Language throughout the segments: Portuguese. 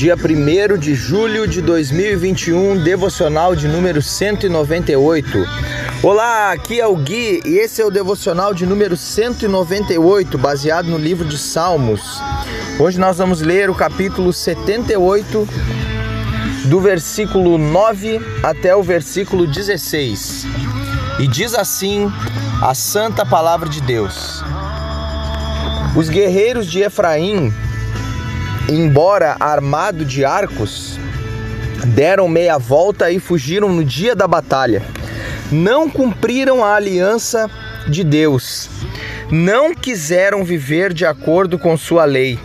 Dia 1 de julho de 2021, devocional de número 198. Olá, aqui é o Gui e esse é o devocional de número 198, baseado no livro de Salmos. Hoje nós vamos ler o capítulo 78, do versículo 9 até o versículo 16. E diz assim a santa palavra de Deus: Os guerreiros de Efraim embora armado de arcos, deram meia volta e fugiram no dia da batalha. Não cumpriram a aliança de Deus. Não quiseram viver de acordo com sua lei.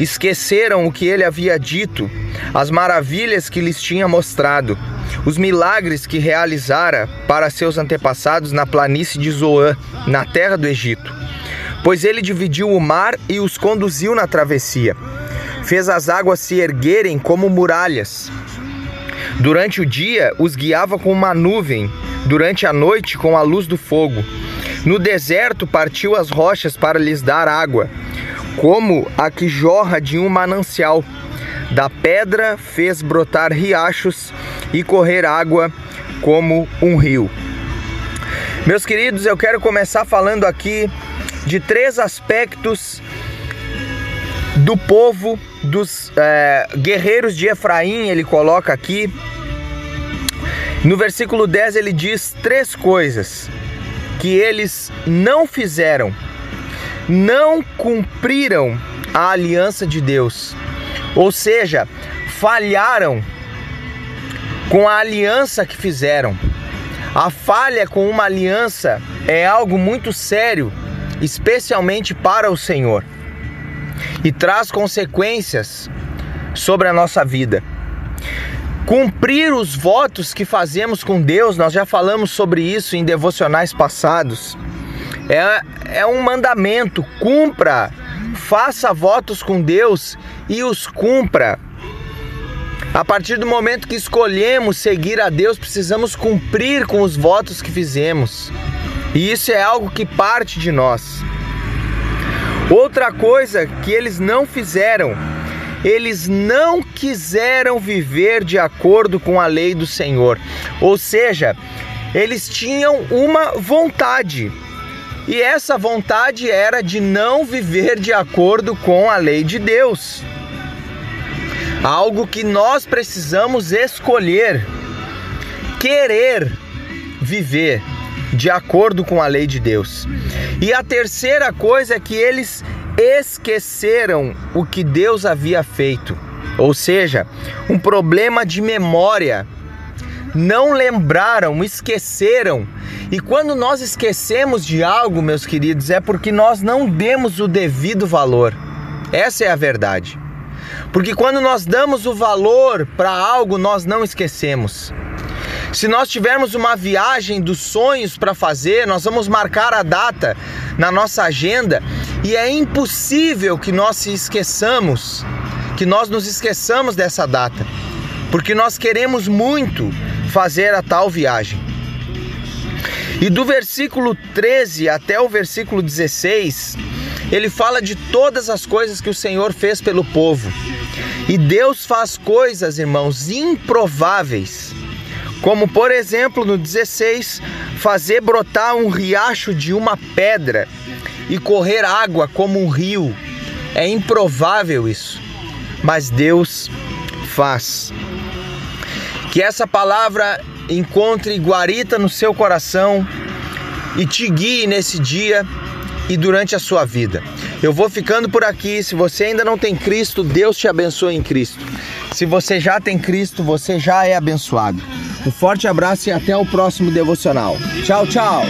Esqueceram o que ele havia dito, as maravilhas que lhes tinha mostrado, os milagres que realizara para seus antepassados na planície de Zoã, na terra do Egito. Pois ele dividiu o mar e os conduziu na travessia fez as águas se erguerem como muralhas. Durante o dia os guiava com uma nuvem, durante a noite com a luz do fogo. No deserto partiu as rochas para lhes dar água, como a que jorra de um manancial. Da pedra fez brotar riachos e correr água como um rio. Meus queridos, eu quero começar falando aqui de três aspectos do povo dos é, guerreiros de Efraim, ele coloca aqui. No versículo 10 ele diz três coisas que eles não fizeram, não cumpriram a aliança de Deus, ou seja, falharam com a aliança que fizeram. A falha com uma aliança é algo muito sério, especialmente para o Senhor e traz consequências sobre a nossa vida. Cumprir os votos que fazemos com Deus, nós já falamos sobre isso em devocionais passados. É, é um mandamento, cumpra, faça votos com Deus e os cumpra. A partir do momento que escolhemos seguir a Deus, precisamos cumprir com os votos que fizemos. E isso é algo que parte de nós. Outra coisa que eles não fizeram, eles não quiseram viver de acordo com a lei do Senhor. Ou seja, eles tinham uma vontade. E essa vontade era de não viver de acordo com a lei de Deus. Algo que nós precisamos escolher, querer viver de acordo com a lei de Deus. E a terceira coisa é que eles esqueceram o que Deus havia feito, ou seja, um problema de memória. Não lembraram, esqueceram. E quando nós esquecemos de algo, meus queridos, é porque nós não demos o devido valor. Essa é a verdade. Porque quando nós damos o valor para algo, nós não esquecemos. Se nós tivermos uma viagem dos sonhos para fazer, nós vamos marcar a data na nossa agenda e é impossível que nós se esqueçamos, que nós nos esqueçamos dessa data, porque nós queremos muito fazer a tal viagem. E do versículo 13 até o versículo 16, ele fala de todas as coisas que o Senhor fez pelo povo. E Deus faz coisas, irmãos, improváveis como por exemplo no 16, fazer brotar um riacho de uma pedra e correr água como um rio. É improvável isso, mas Deus faz. Que essa palavra encontre guarita no seu coração e te guie nesse dia e durante a sua vida. Eu vou ficando por aqui. Se você ainda não tem Cristo, Deus te abençoe em Cristo. Se você já tem Cristo, você já é abençoado. Um forte abraço e até o próximo devocional. Tchau, tchau.